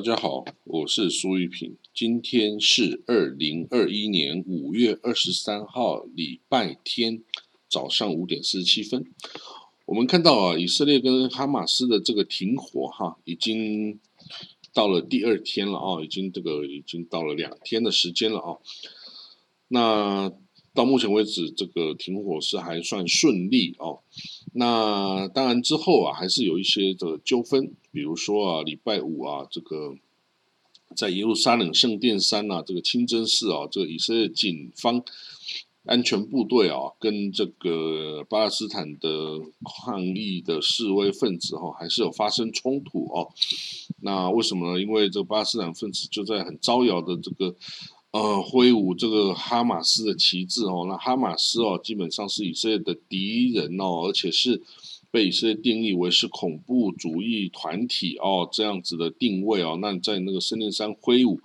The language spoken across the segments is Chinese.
大家好，我是苏玉平。今天是二零二一年五月二十三号，礼拜天早上五点四十七分。我们看到啊，以色列跟哈马斯的这个停火哈，已经到了第二天了啊，已经这个已经到了两天的时间了啊。那到目前为止，这个停火是还算顺利哦。那当然之后啊，还是有一些的纠纷，比如说啊，礼拜五啊，这个在耶路撒冷圣殿山呐，这个清真寺啊，这个以色列警方安全部队啊，跟这个巴勒斯坦的抗议的示威分子哈，还是有发生冲突哦。那为什么呢？因为这个巴勒斯坦分子就在很招摇的这个。呃，挥舞这个哈马斯的旗帜哦，那哈马斯哦，基本上是以色列的敌人哦，而且是被以色列定义为是恐怖主义团体哦，这样子的定位哦，那在那个圣殿山挥舞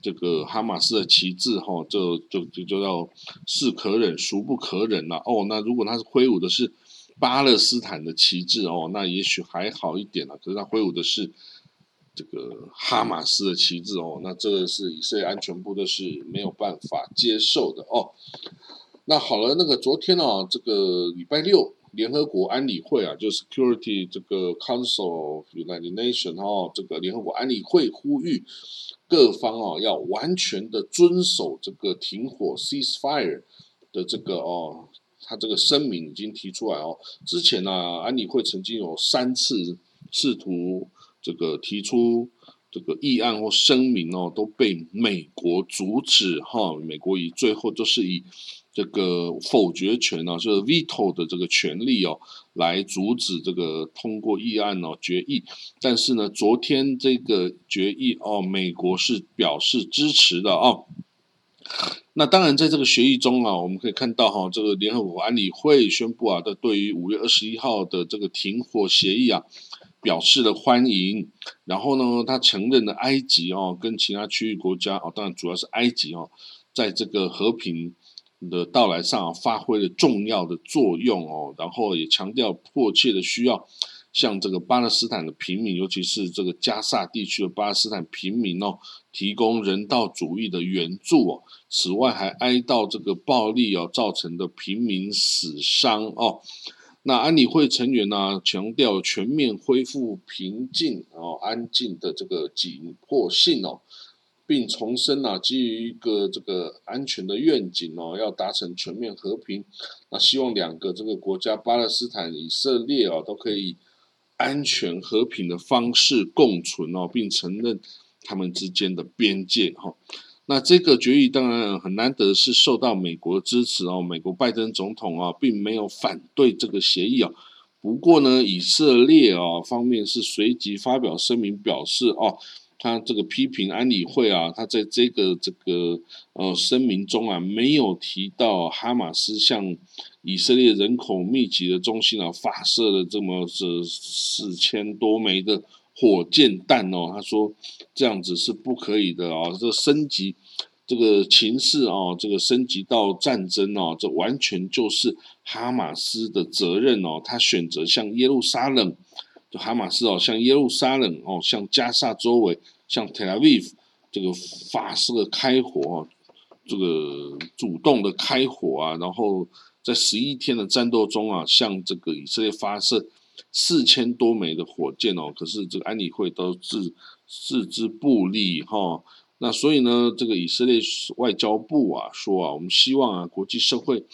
这个哈马斯的旗帜哈，就就就就叫是可忍孰不可忍了哦，那如果他是挥舞的是巴勒斯坦的旗帜哦，那也许还好一点了，可是他挥舞的是。这个哈马斯的旗帜哦，那这个是以色列安全部都是没有办法接受的哦。那好了，那个昨天啊，这个礼拜六，联合国安理会啊，就 Security 这个 Council United Nations 哦，这个联合国安理会呼吁各方啊，要完全的遵守这个停火 Ceasefire 的这个哦，他这个声明已经提出来哦。之前呢，安理会曾经有三次试图。这个提出这个议案或声明哦，都被美国阻止哈。美国以最后都是以这个否决权呢，就是 veto 的这个权利哦，来阻止这个通过议案哦决议。但是呢，昨天这个决议哦，美国是表示支持的哦。那当然，在这个协议中啊，我们可以看到哈，这个联合国安理会宣布啊，的对于五月二十一号的这个停火协议啊。表示了欢迎，然后呢，他承认了埃及哦，跟其他区域国家哦，当然主要是埃及哦，在这个和平的到来上发挥了重要的作用哦，然后也强调迫切的需要向这个巴勒斯坦的平民，尤其是这个加萨地区的巴勒斯坦平民哦，提供人道主义的援助哦。此外，还哀悼这个暴力哦造成的平民死伤哦。那安理会成员呢，强调全面恢复平静哦、安静的这个紧迫性哦，并重申啊，基于一个这个安全的愿景哦，要达成全面和平。那希望两个这个国家巴勒斯坦、以色列哦，都可以安全和平的方式共存哦，并承认他们之间的边界哈。那这个决议当然很难得是受到美国支持哦，美国拜登总统啊并没有反对这个协议啊。不过呢，以色列啊方面是随即发表声明表示哦，他这个批评安理会啊，他在这个这个呃声明中啊没有提到哈马斯向以色列人口密集的中心啊发射了这么这四千多枚的。火箭弹哦，他说这样子是不可以的啊！这升级这个情势哦，这个升级到战争哦，这完全就是哈马斯的责任哦。他选择向耶路撒冷，就哈马斯哦，向耶路撒冷哦，向加萨周围，向 Tel Aviv 这个发射开火，哦这个主动的开火啊，然后在十一天的战斗中啊，向这个以色列发射。四千多枚的火箭哦，可是这个安理会都置置之不理哈。那所以呢，这个以色列外交部啊说啊，我们希望啊，国际社会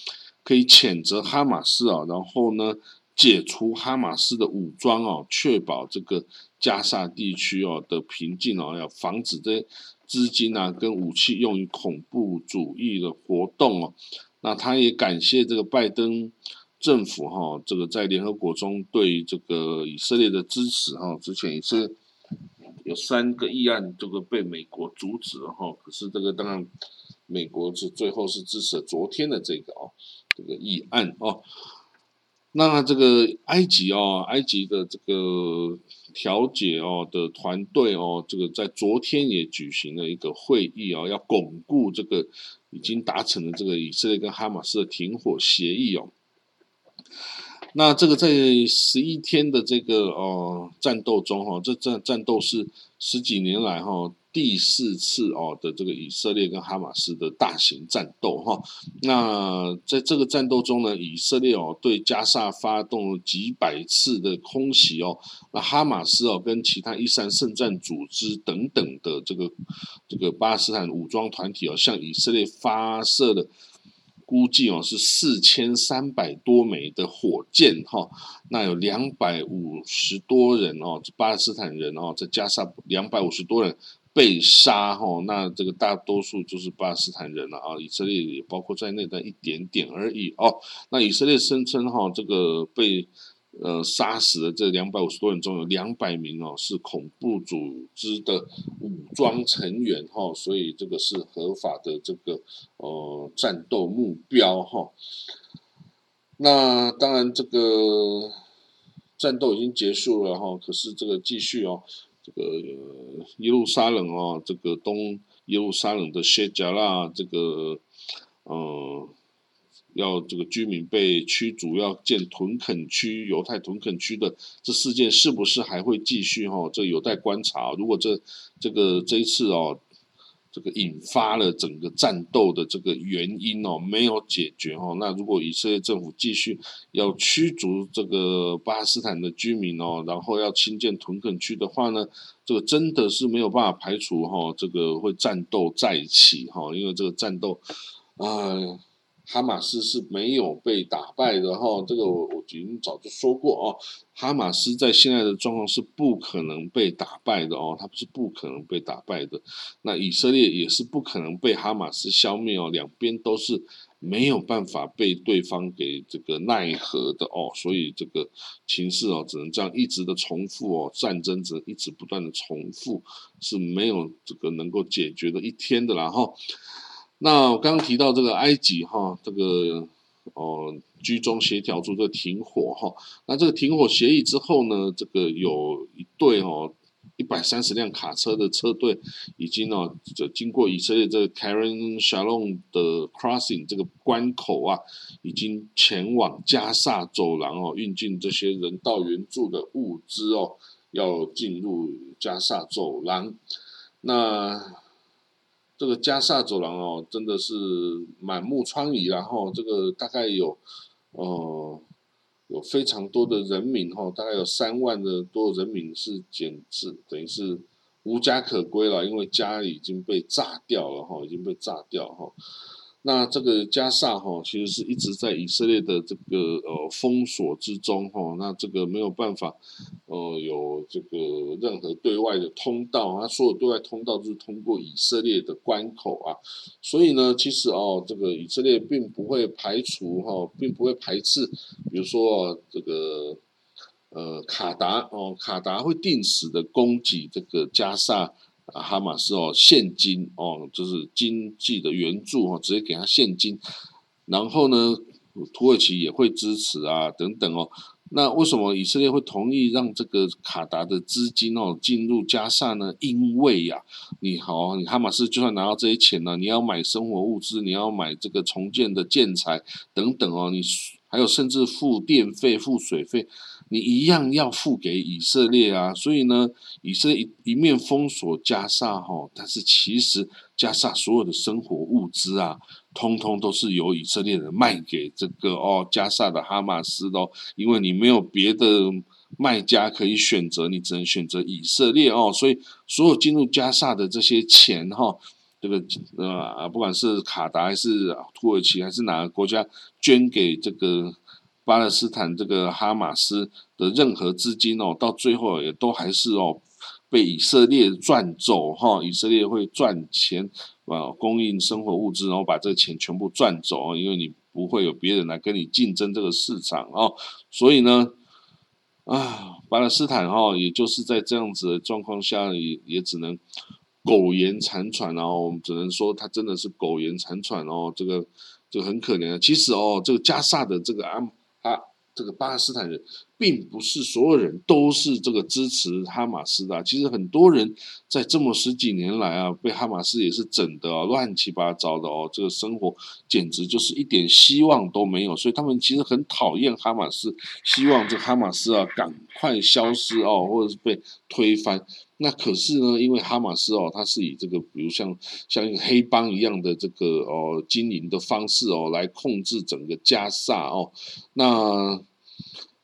可以谴责哈马斯啊，然后呢，解除哈马斯的武装哦，确保这个加沙地区哦的平静哦，要防止这资金啊跟武器用于恐怖主义的活动哦。那他也感谢这个拜登。政府哈，这个在联合国中对这个以色列的支持哈，之前也是有三个议案这个被美国阻止了哈，可是这个当然美国是最后是支持了昨天的这个哦这个议案哦。那这个埃及哦，埃及的这个调解哦的团队哦，这个在昨天也举行了一个会议哦，要巩固这个已经达成的这个以色列跟哈马斯的停火协议哦。那这个在十一天的这个呃战斗中哈，这战战斗是十几年来哈。第四次哦的这个以色列跟哈马斯的大型战斗哈，那在这个战斗中呢，以色列哦对加沙发动了几百次的空袭哦，那哈马斯哦跟其他伊斯兰圣战组织等等的这个这个巴勒斯坦武装团体哦，向以色列发射的估计哦是四千三百多枚的火箭哈，那有两百五十多人哦，巴勒斯坦人哦，再加上两百五十多人。被杀哈，那这个大多数就是巴勒斯坦人了啊，以色列也包括在内的一点点而已哦。那以色列声称哈，这个被呃杀死的这两百五十多人中有两百名哦是恐怖组织的武装成员哈，所以这个是合法的这个呃战斗目标哈。那当然这个战斗已经结束了哈，可是这个继续哦。这个耶路撒冷哦，这个东耶路撒冷的谢加拉，这个嗯，要这个居民被驱逐，要建屯垦区，犹太屯垦区的这事件是不是还会继续哈？这有待观察。如果这这个这一次哦。这个引发了整个战斗的这个原因哦，没有解决哦。那如果以色列政府继续要驱逐这个巴勒斯坦的居民哦，然后要新建屯垦区的话呢，这个真的是没有办法排除哈，这个会战斗再起哈，因为这个战斗啊。哈马斯是没有被打败的哈，这个我我已经早就说过哦。哈马斯在现在的状况是不可能被打败的哦，它不是不可能被打败的。那以色列也是不可能被哈马斯消灭哦，两边都是没有办法被对方给这个奈何的哦，所以这个情势哦，只能这样一直的重复哦，战争只能一直不断的重复，是没有这个能够解决的一天的然后。那我刚刚提到这个埃及哈，这个哦居中协调出这个停火哈，那这个停火协议之后呢，这个有一队哦一百三十辆卡车的车队已经哦就经过以色列这个 Karen Shalom 的 Crossing 这个关口啊，已经前往加萨走廊哦，运进这些人道援助的物资哦，要进入加萨走廊，那。这个加萨走廊哦，真的是满目疮痍，然后这个大概有，呃，有非常多的人民哈，大概有三万的多人民是简直等于是无家可归了，因为家已经被炸掉了哈，已经被炸掉哈。那这个加萨哈，其实是一直在以色列的这个呃封锁之中哈。那这个没有办法，呃，有这个任何对外的通道啊，所有对外通道都是通过以色列的关口啊。所以呢，其实哦，这个以色列并不会排除哈，并不会排斥，比如说这个呃卡达哦，卡达会定时的供给这个加萨。啊，哈马斯哦，现金哦，就是经济的援助哦，直接给他现金。然后呢，土耳其也会支持啊，等等哦。那为什么以色列会同意让这个卡达的资金哦进入加萨呢？因为呀，你好，你哈马斯就算拿到这些钱呢，你要买生活物资，你要买这个重建的建材等等哦，你还有甚至付电费、付水费。你一样要付给以色列啊，所以呢，以色列一一面封锁加沙哈，但是其实加沙所有的生活物资啊，通通都是由以色列人卖给这个哦加沙的哈马斯的，因为你没有别的卖家可以选择，你只能选择以色列哦，所以所有进入加沙的这些钱哈，这个呃不管是卡达还是土耳其还是哪个国家捐给这个。巴勒斯坦这个哈马斯的任何资金哦，到最后也都还是哦被以色列赚走哈，以色列会赚钱啊，供应生活物资，然后把这个钱全部赚走因为你不会有别人来跟你竞争这个市场哦，所以呢，啊，巴勒斯坦哈，也就是在这样子的状况下，也也只能苟延残喘哦，我们只能说他真的是苟延残喘哦，这个就很可怜。其实哦，这个加萨的这个安。这个巴勒斯坦人，并不是所有人都是这个支持哈马斯的。其实很多人在这么十几年来啊，被哈马斯也是整的乱七八糟的哦，这个生活简直就是一点希望都没有。所以他们其实很讨厌哈马斯，希望这哈马斯啊赶快消失哦，或者是被推翻。那可是呢，因为哈马斯哦，它是以这个比如像像一个黑帮一样的这个哦经营的方式哦，来控制整个加萨哦，那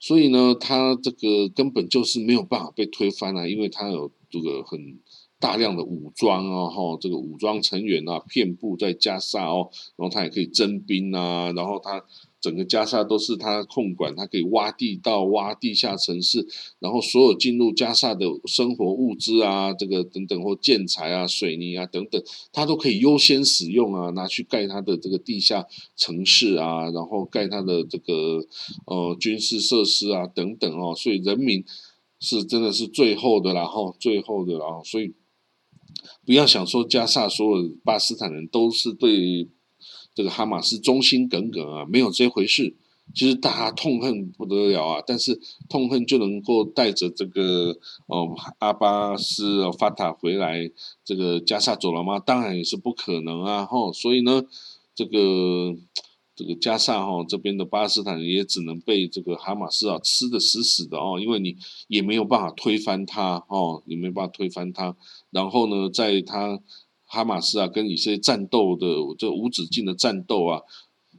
所以呢，他这个根本就是没有办法被推翻啊，因为他有这个很大量的武装啊，哈，这个武装成员啊，遍布在加沙哦，然后他也可以征兵啊，然后他。整个加沙都是他控管，他可以挖地道、挖地下城市，然后所有进入加沙的生活物资啊，这个等等或建材啊、水泥啊等等，他都可以优先使用啊，拿去盖他的这个地下城市啊，然后盖他的这个呃军事设施啊等等哦，所以人民是真的是最后的，然后最后的，然后所以不要想说加沙所有巴斯坦人都是对。这个哈马斯忠心耿耿啊，没有这回事。其实大家痛恨不得了啊，但是痛恨就能够带着这个哦阿巴斯法塔回来这个加沙走了吗？当然也是不可能啊！哈，所以呢，这个这个加萨哈这边的巴勒斯坦也只能被这个哈马斯啊吃的死死的哦，因为你也没有办法推翻他哦，也没办法推翻他。然后呢，在他。哈马斯啊，跟以色列战斗的这无止境的战斗啊，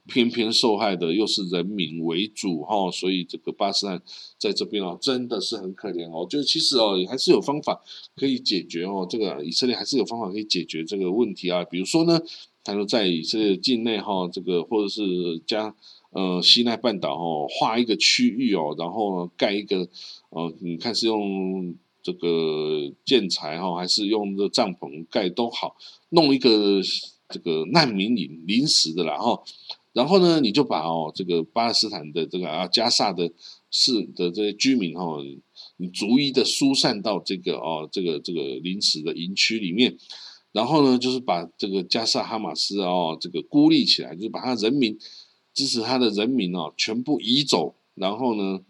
偏偏受害的又是人民为主哈，所以这个巴斯坦在这边哦，真的是很可怜哦。就是其实哦，还是有方法可以解决哦，这个以色列还是有方法可以解决这个问题啊。比如说呢，他说在以色列境内哈，这个或者是加呃西奈半岛哈，划一个区域哦，然后盖一个呃，你看是用。这个建材哈，还是用这帐篷盖都好，弄一个这个难民营临时的啦哈，然后呢，你就把哦这个巴勒斯坦的这个啊加萨的市的这些居民哈，你逐一的疏散到这个哦这个这个临时的营区里面，然后呢，就是把这个加萨哈马斯哦这个孤立起来，就是把他人民支持他的人民哦全部移走，然后呢。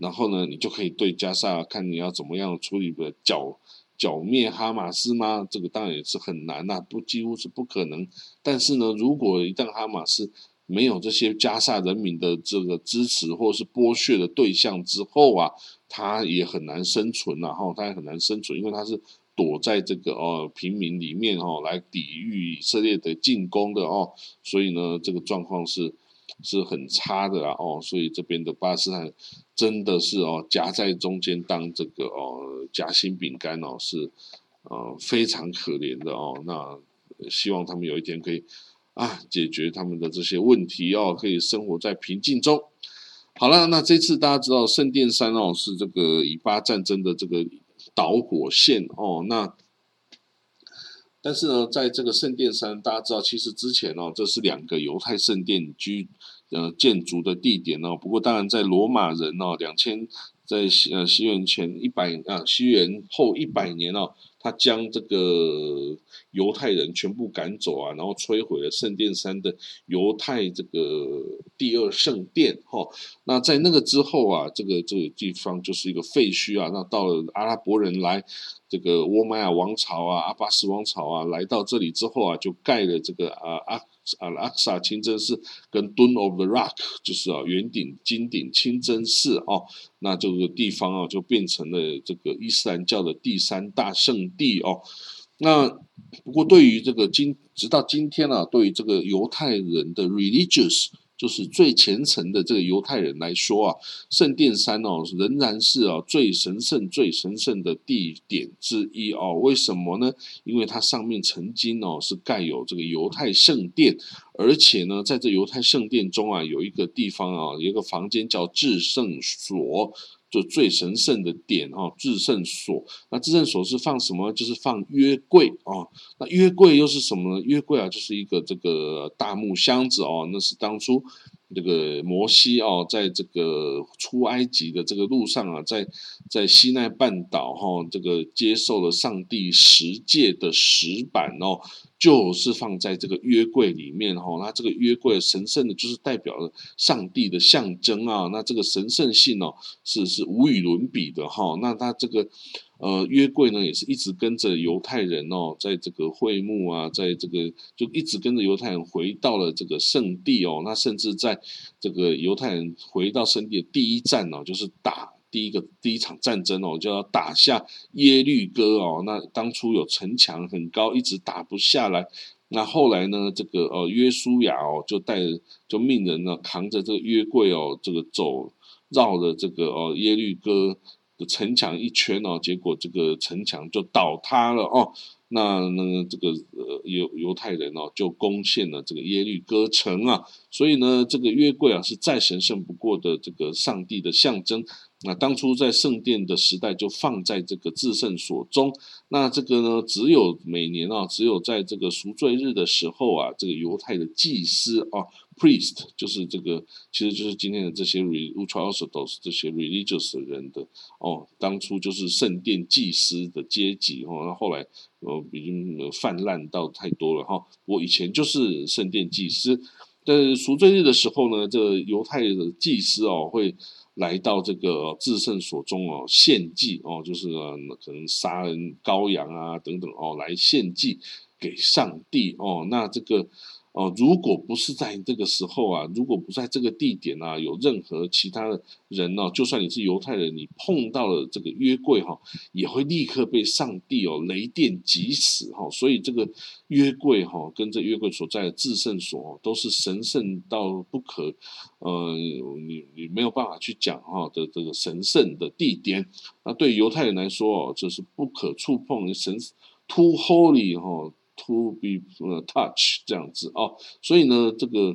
然后呢，你就可以对加沙看你要怎么样处理的剿剿灭哈马斯吗？这个当然也是很难呐，不几乎是不可能。但是呢，如果一旦哈马斯没有这些加沙人民的这个支持或是剥削的对象之后啊，他也很难生存然后他也很难生存，因为他是躲在这个哦平民里面哦来抵御以色列的进攻的哦，所以呢，这个状况是。是很差的啦哦，所以这边的巴勒斯坦真的是哦夹在中间当这个哦夹心饼干哦是呃非常可怜的哦。那希望他们有一天可以啊解决他们的这些问题哦，可以生活在平静中。好了，那这次大家知道圣殿山哦是这个以巴战争的这个导火线哦，那。但是呢，在这个圣殿山，大家知道，其实之前哦，这是两个犹太圣殿居呃建筑的地点呢。不过，当然在罗马人哦，两千在西呃西元前一百啊西元后一百年哦，他将这个犹太人全部赶走啊，然后摧毁了圣殿山的犹太这个第二圣殿哈。那在那个之后啊，这个这个地方就是一个废墟啊。那到了阿拉伯人来。这个沃玛亚王朝啊，阿巴斯王朝啊，来到这里之后啊，就盖了这个啊阿啊阿克萨清真寺跟 Dun of the Rock，就是啊圆顶金顶清真寺哦，那这个地方啊就变成了这个伊斯兰教的第三大圣地哦。那不过对于这个今直到今天啊，对于这个犹太人的 religious。就是最虔诚的这个犹太人来说啊，圣殿山哦仍然是啊最神圣、最神圣的地点之一哦。为什么呢？因为它上面曾经哦是盖有这个犹太圣殿，而且呢，在这犹太圣殿中啊，有一个地方啊，有一个房间叫至圣所。就最神圣的点啊，至圣所。那至圣所是放什么？就是放约柜啊。那约柜又是什么呢？约柜啊，就是一个这个大木箱子哦。那是当初这个摩西哦，在这个出埃及的这个路上啊，在在西奈半岛哈，这个接受了上帝十诫的石板哦，就是放在这个约柜里面哈。那这个约柜神圣的，就是代表了上帝的象征啊。那这个神圣性哦，是是无与伦比的哈。那它这个。呃，约柜呢也是一直跟着犹太人哦，在这个会幕啊，在这个就一直跟着犹太人回到了这个圣地哦。那甚至在这个犹太人回到圣地的第一站哦，就是打第一个第一场战争哦，就要打下耶律哥哦。那当初有城墙很高，一直打不下来。那后来呢，这个呃约书亚哦，就带就命人呢扛着这个约柜哦，这个走绕着这个哦耶律哥。城墙一圈哦，结果这个城墙就倒塌了哦。那那个这个呃犹犹太人哦，就攻陷了这个耶律哥城啊。所以呢，这个约柜啊是再神圣不过的这个上帝的象征。那当初在圣殿的时代就放在这个至圣所中。那这个呢，只有每年啊，只有在这个赎罪日的时候啊，这个犹太的祭司啊。Priest 就是这个，其实就是今天的这些 Ultra Orthodox 这些 religious 人的哦，当初就是圣殿祭司的阶级哦，那后来呃已经泛滥到太多了哈。我以前就是圣殿祭司，在赎罪日的时候呢，这个犹太的祭司哦会来到这个至圣所中哦献祭哦，就是可能杀人羔羊啊等等哦来献祭给上帝哦，那这个。哦，如果不是在这个时候啊，如果不在这个地点啊，有任何其他的人呢，就算你是犹太人，你碰到了这个约柜哈，也会立刻被上帝哦雷电击死哈。所以这个约柜哈，跟这约柜所在的至圣所都是神圣到不可，呃，你你没有办法去讲哈的这个神圣的地点。那对犹太人来说哦，这是不可触碰神，too holy 哈。To be touch 这样子哦，所以呢，这个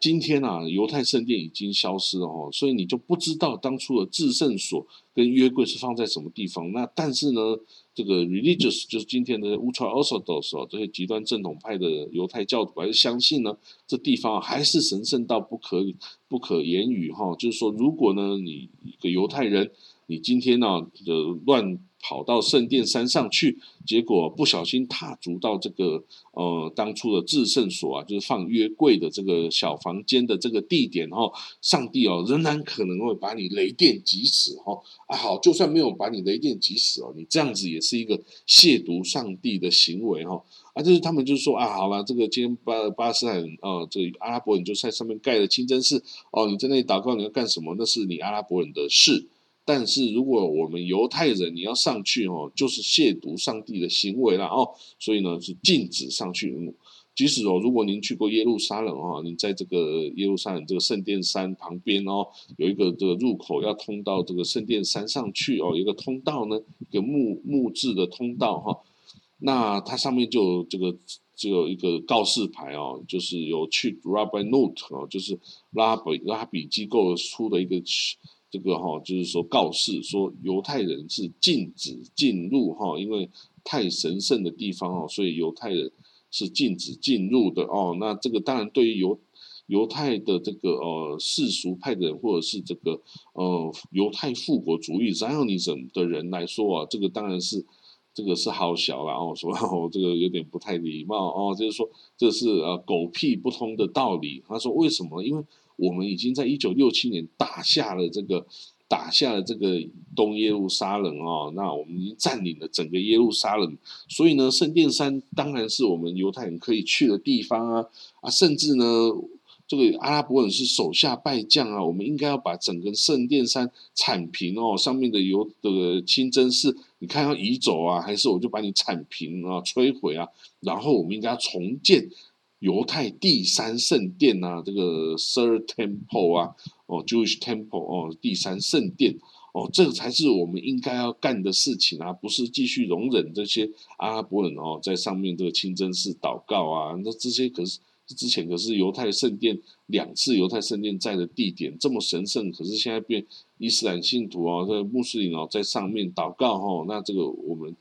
今天啊，犹太圣殿已经消失了哦，所以你就不知道当初的至圣所跟约柜是放在什么地方。那但是呢，这个 religious 就是今天的 ultra orthodox 哦，这些极端正统派的犹太教徒还是相信呢，这地方还是神圣到不可不可言语哈。就是说，如果呢，你一个犹太人，你今天呢的乱。跑到圣殿山上去，结果不小心踏足到这个呃当初的至圣所啊，就是放约柜的这个小房间的这个地点哦，上帝哦仍然可能会把你雷电击死哈啊好，就算没有把你雷电击死哦，你这样子也是一个亵渎上帝的行为哈啊，就是他们就是说啊好了，这个今天巴巴勒斯坦呃这个阿拉伯人就在上面盖了清真寺哦，你在那里祷告你要干什么？那是你阿拉伯人的事。但是如果我们犹太人你要上去哦，就是亵渎上帝的行为了哦，所以呢是禁止上去。即使哦，如果您去过耶路撒冷哦，您在这个耶路撒冷这个圣殿山旁边哦，有一个这个入口要通到这个圣殿山上去哦，有一个通道呢，一个木木质的通道哈，那它上面就有这个就有一个告示牌哦，就是有去 Rabbi Note 哦，就是拉比拉比机构出的一个。这个哈，就是说告示说犹太人是禁止进入哈，因为太神圣的地方哦，所以犹太人是禁止进入的哦。那这个当然对于犹犹太的这个呃世俗派的人，或者是这个呃犹太复国主义 Zionism 的人来说啊，这个当然是这个是好小了哦，说哦这个有点不太礼貌哦，就是说这是呃狗屁不通的道理。他说为什么？因为我们已经在一九六七年打下了这个，打下了这个东耶路撒冷啊，那我们已经占领了整个耶路撒冷，所以呢，圣殿山当然是我们犹太人可以去的地方啊啊，甚至呢，这个阿拉伯人是手下败将啊，我们应该要把整个圣殿山铲平哦，上面的犹的清真寺，你看要移走啊，还是我就把你铲平啊，摧毁啊，然后我们应该要重建。犹太第三圣殿呐，这个 Third Temple 啊，哦，Jewish Temple 哦，第三圣殿哦，这个才是我们应该要干的事情啊，不是继续容忍这些阿拉伯人哦，在上面这个清真寺祷告啊，那这些可是之前可是犹太圣殿两次犹太圣殿在的地点这么神圣，可是现在变伊斯兰信徒啊，这穆斯林哦在上面祷告哦，那这个我们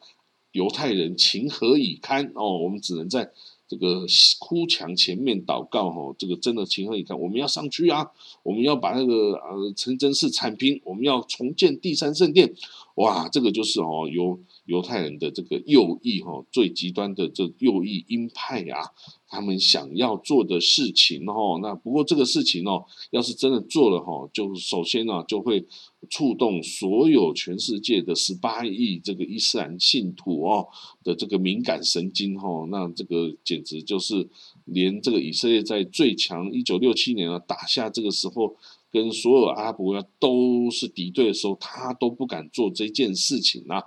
犹太人情何以堪哦？我们只能在。这个哭墙前面祷告哈，这个真的情何以堪？我们要上去啊，我们要把那个呃城真寺铲平，我们要重建第三圣殿。哇，这个就是哦，有犹太人的这个右翼哈，最极端的这右翼鹰派啊，他们想要做的事情哦。那不过这个事情哦，要是真的做了哈，就首先呢就会触动所有全世界的十八亿这个伊斯兰信徒哦的这个敏感神经哈。那这个简直就是连这个以色列在最强一九六七年啊打下这个时候。跟所有阿拉伯都是敌对的时候，他都不敢做这件事情啊。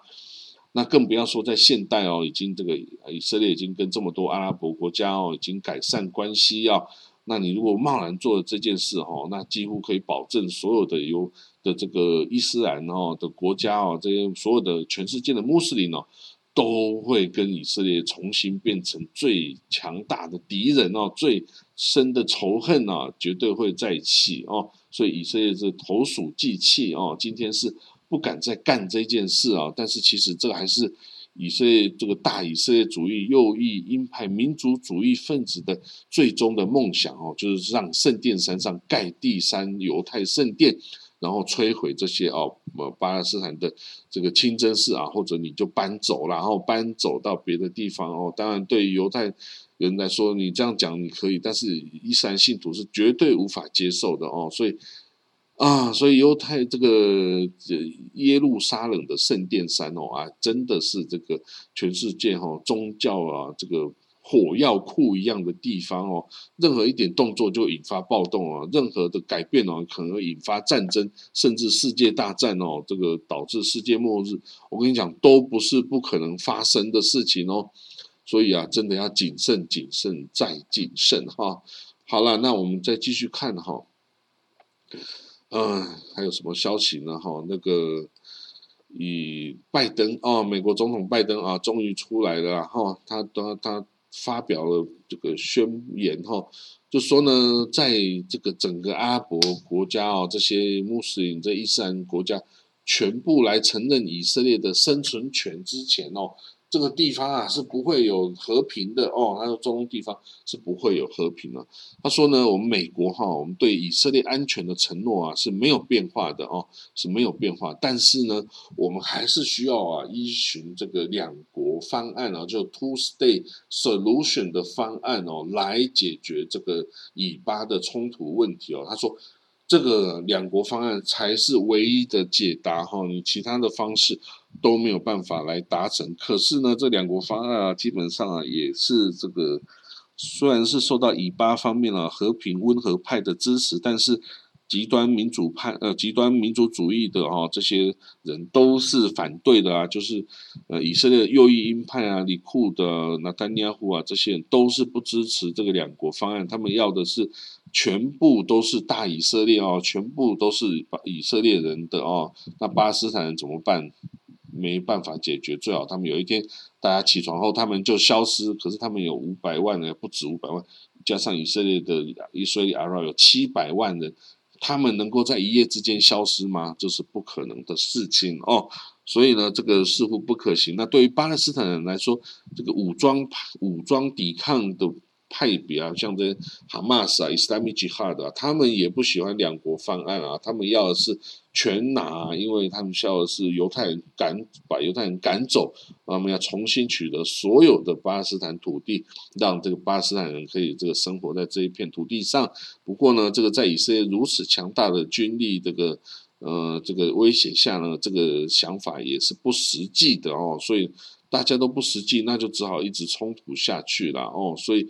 那更不要说在现代哦，已经这个以色列已经跟这么多阿拉伯国家哦，已经改善关系啊。那你如果贸然做了这件事哈，那几乎可以保证所有的有的这个伊斯兰哦的国家哦，这些所有的全世界的穆斯林哦，都会跟以色列重新变成最强大的敌人哦，最深的仇恨啊，绝对会再起哦。所以以色列是投鼠忌器哦，今天是不敢再干这件事啊。但是其实这还是以色列这个大以色列主义右翼鹰派民族主义分子的最终的梦想哦，就是让圣殿山上盖第三犹太圣殿，然后摧毁这些哦，呃巴勒斯坦的这个清真寺啊，或者你就搬走，然后搬走到别的地方哦。当然对犹太。人来说，你这样讲你可以，但是伊斯兰信徒是绝对无法接受的哦。所以啊，所以犹太这个耶路撒冷的圣殿山哦啊，真的是这个全世界哈宗教啊这个火药库一样的地方哦。任何一点动作就引发暴动啊，任何的改变哦，可能引发战争，甚至世界大战哦，这个导致世界末日。我跟你讲，都不是不可能发生的事情哦。所以啊，真的要谨慎、谨慎再谨慎哈。好了，那我们再继续看哈。嗯，还有什么消息呢？哈，那个以拜登啊，美国总统拜登啊，终于出来了哈。他他他发表了这个宣言哈，就说呢，在这个整个阿拉伯国家哦，这些穆斯林、这伊斯兰国家全部来承认以色列的生存权之前哦。这个地方啊是不会有和平的哦，他说中东地方是不会有和平的。他说呢，我们美国哈，我们对以色列安全的承诺啊是没有变化的哦，是没有变化。但是呢，我们还是需要啊依循这个两国方案啊，就 two state solution 的方案哦，来解决这个以巴的冲突问题哦。他说。这个两国方案才是唯一的解答哈，你其他的方式都没有办法来达成。可是呢，这两国方案啊，基本上啊也是这个，虽然是受到以巴方面啊和平温和派的支持，但是。极端民主派呃，极端民族主义的啊，这些人都是反对的啊，就是呃，以色列右翼鹰派啊，里库的纳丹尼亚胡啊，这些人都是不支持这个两国方案，他们要的是全部都是大以色列哦，全部都是以色列人的哦，那巴勒斯坦人怎么办？没办法解决，最好他们有一天大家起床后，他们就消失。可是他们有五百万人，不止五百万，加上以色列的以色列阿拉有七百万人。他们能够在一夜之间消失吗？这是不可能的事情哦。所以呢，这个似乎不可行。那对于巴勒斯坦人来说，这个武装武装抵抗的。派别啊，像这哈马斯啊、Islamic Jihad 啊，他们也不喜欢两国方案啊，他们要的是全拿，因为他们需要的是犹太人赶把犹太人赶走，他们要重新取得所有的巴勒斯坦土地，让这个巴勒斯坦人可以这个生活在这一片土地上。不过呢，这个在以色列如此强大的军力这个呃这个威胁下呢，这个想法也是不实际的哦，所以大家都不实际，那就只好一直冲突下去了哦，所以。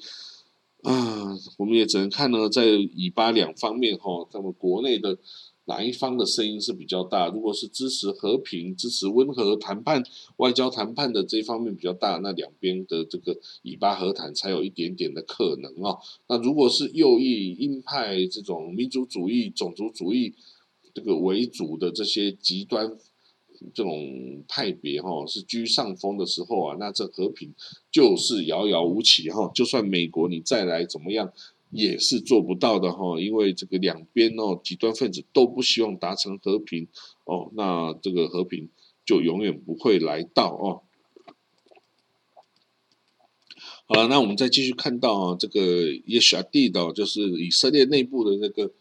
啊，我们也只能看呢，在以巴两方面哈，他们国内的哪一方的声音是比较大？如果是支持和平、支持温和谈判、外交谈判的这一方面比较大，那两边的这个以巴和谈才有一点点的可能哦。那如果是右翼鹰派这种民族主义、种族主义这个为主的这些极端。这种派别哈是居上风的时候啊，那这和平就是遥遥无期哈。就算美国你再来怎么样，也是做不到的哈。因为这个两边哦，极端分子都不希望达成和平哦，那这个和平就永远不会来到哦。好了，那我们再继续看到啊，这个耶沙蒂的，就是以色列内部的那个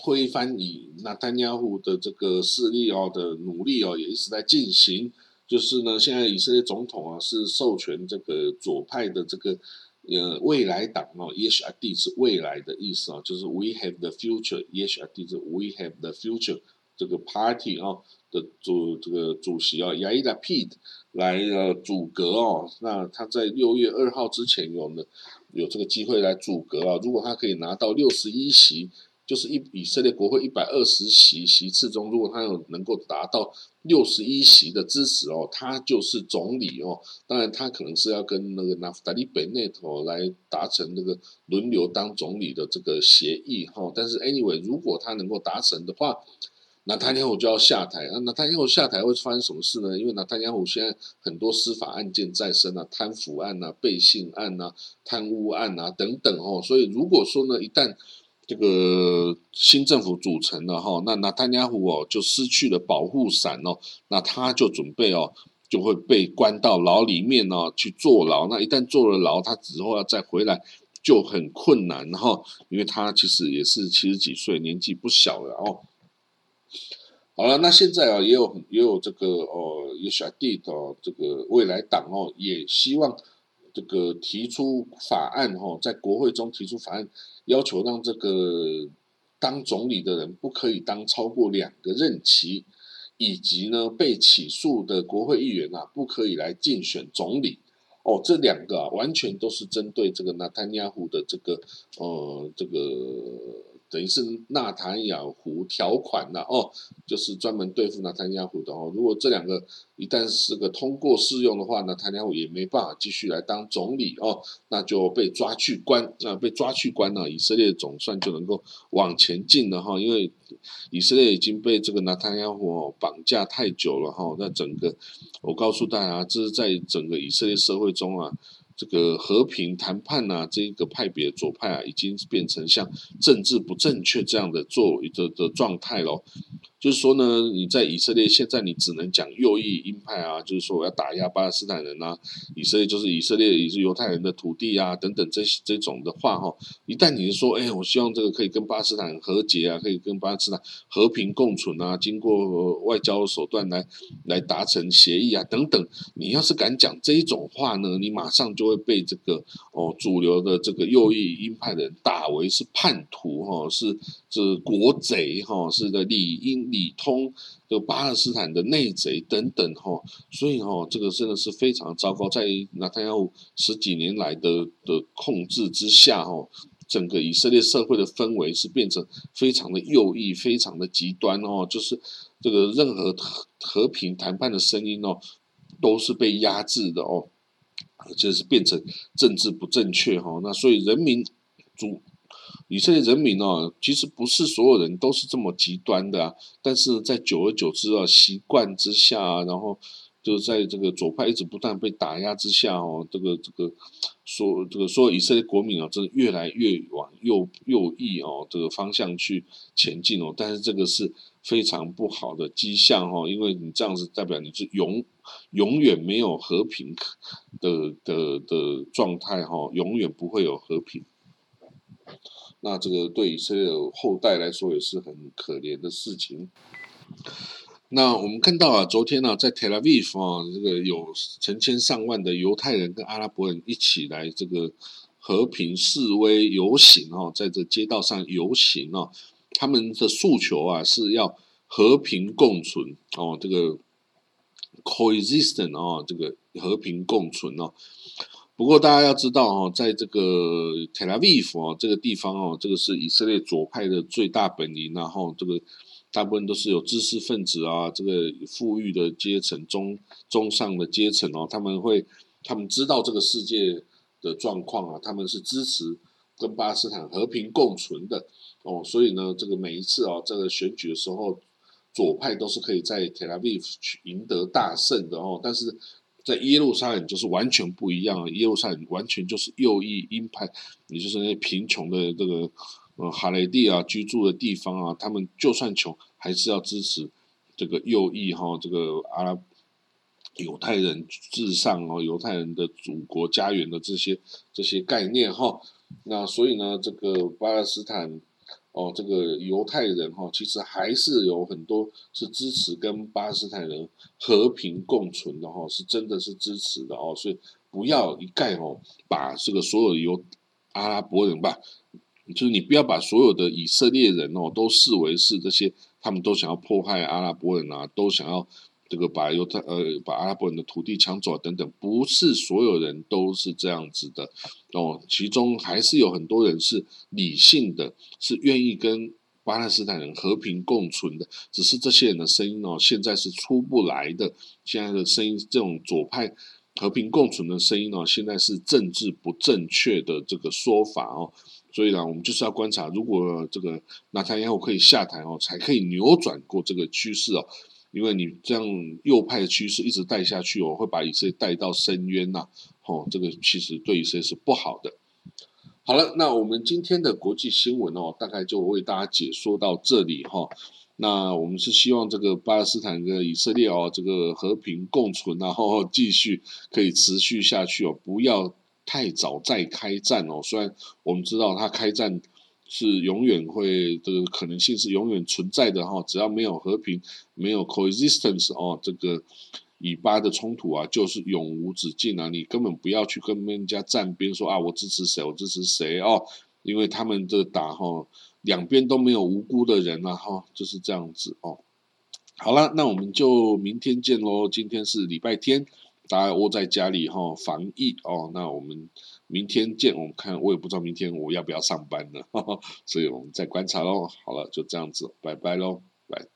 推翻以纳坦雅胡的这个势力哦的努力哦，也一直在进行。就是呢，现在以色列总统啊是授权这个左派的这个呃未来党哦，耶沙蒂是未来的意思啊，就是 We have the future，耶沙蒂是 We have the future 这个 party 啊的主这个主席啊，亚伊拉 Pete。来呃阻隔哦，那他在六月二号之前有呢有这个机会来阻隔啊。如果他可以拿到六十一席，就是一以色列国会一百二十席席次中，如果他有能够达到六十一席的支持哦，他就是总理哦。当然他可能是要跟那个纳夫达利贝内头来达成那个轮流当总理的这个协议哈。但是 anyway，如果他能够达成的话。那他尼亚就要下台，那那他尼亚下台会发生什么事呢？因为那他尼亚现在很多司法案件在身啊，贪腐案啊、背信案啊、贪污案啊等等哦，所以如果说呢，一旦这个新政府组成了哈，那那他尼亚哦就失去了保护伞哦，那他就准备哦就会被关到牢里面哦去坐牢。那一旦坐了牢，他之后要再回来就很困难哈，因为他其实也是七十几岁，年纪不小了哦。好了，那现在啊，也有也有这个哦，也小弟的这个未来党哦，也希望这个提出法案哦，在国会中提出法案，要求让这个当总理的人不可以当超过两个任期，以及呢被起诉的国会议员啊，不可以来竞选总理。哦，这两个啊，完全都是针对这个纳坦亚胡的这个呃这个。等于是纳坦雅胡条款呐，哦，就是专门对付纳坦雅胡的哦。如果这两个一旦是个通过适用的话，那纳坦雅胡也没办法继续来当总理哦，那就被抓去关，那被抓去关呢，以色列总算就能够往前进了哈。因为以色列已经被这个纳坦雅胡绑架太久了哈。那整个，我告诉大家，这是在整个以色列社会中啊。这个和平谈判呐，这个派别左派啊，已经变成像政治不正确这样的作的的状态喽。就是说呢，你在以色列现在你只能讲右翼鹰派啊，就是说我要打压巴勒斯坦人啊，以色列就是以色列也是犹太人的土地啊，等等这些这种的话哈，一旦你说，哎，我希望这个可以跟巴勒斯坦和解啊，可以跟巴勒斯坦和平共存啊，经过外交手段来来达成协议啊，等等，你要是敢讲这一种话呢，你马上就会被这个哦主流的这个右翼鹰派的人打为是叛徒哈，是是国贼哈，是的理应。里通的巴勒斯坦的内贼等等哈，所以哈，这个真的是非常糟糕。在纳坦雅胡十几年来的的控制之下哈，整个以色列社会的氛围是变成非常的右翼、非常的极端哦。就是这个任何和平谈判的声音哦，都是被压制的哦，就是变成政治不正确哈。那所以人民主。以色列人民哦，其实不是所有人都是这么极端的啊，但是在久而久之啊，习惯之下啊，然后就在这个左派一直不断被打压之下哦，这个这个说这个说以色列国民啊，真的越来越往右右翼哦这个方向去前进哦，但是这个是非常不好的迹象哦，因为你这样子代表你是永永远没有和平的的的状态哈，永远不会有和平。那这个对以色列后代来说也是很可怜的事情。那我们看到啊，昨天呢，在 Tel Aviv 啊，这个有成千上万的犹太人跟阿拉伯人一起来这个和平示威游行哦，在这街道上游行哦，他们的诉求啊是要和平共存哦，这个 coexistent 哦，这个和平共存哦。不过大家要知道哦，在这个 Tel Aviv 哦这个地方哦，这个是以色列左派的最大本营，然后这个大部分都是有知识分子啊，这个富裕的阶层、中中上的阶层哦，他们会他们知道这个世界的状况啊，他们是支持跟巴勒斯坦和平共存的哦，所以呢，这个每一次哦，这个选举的时候，左派都是可以在 Tel Aviv 赢得大胜的哦，但是。在耶路撒冷就是完全不一样，耶路撒冷完全就是右翼鹰派，也就是那些贫穷的这个呃哈雷蒂啊居住的地方啊，他们就算穷还是要支持这个右翼哈，这个阿拉犹太人至上哦，犹太人的祖国家园的这些这些概念哈。那所以呢，这个巴勒斯坦哦，这个犹太人哈，其实还是有很多是支持跟巴勒斯坦人和平共存的哈，是真的是支持的哦。所以不要一概哦，把这个所有犹阿拉伯人吧。就是你不要把所有的以色列人哦都视为是这些，他们都想要迫害阿拉伯人啊，都想要这个把犹太呃把阿拉伯人的土地抢走等等，不是所有人都是这样子的哦，其中还是有很多人是理性的，是愿意跟巴勒斯坦人和平共存的，只是这些人的声音哦现在是出不来的，现在的声音这种左派和平共存的声音哦，现在是政治不正确的这个说法哦。所以呢，我们就是要观察，如果这个纳坦雅胡可以下台哦，才可以扭转过这个趋势哦。因为你这样右派的趋势一直带下去哦，会把以色列带到深渊呐。哦，这个其实对以色列是不好的。好了，那我们今天的国际新闻哦，大概就为大家解说到这里哈。那我们是希望这个巴勒斯坦跟以色列哦，这个和平共存，然后继续可以持续下去哦，不要。太早再开战哦，虽然我们知道它开战是永远会这个可能性是永远存在的哈，只要没有和平，没有 coexistence 哦，这个以巴的冲突啊，就是永无止境啊！你根本不要去跟人家站边说啊，我支持谁，我支持谁哦，因为他们这打哈，两边都没有无辜的人啊哈，就是这样子哦。好了，那我们就明天见喽，今天是礼拜天。大家窝在家里哈，防疫哦。那我们明天见。我们看，我也不知道明天我要不要上班呢，所以我们再观察喽。好了，就这样子，拜拜喽，拜。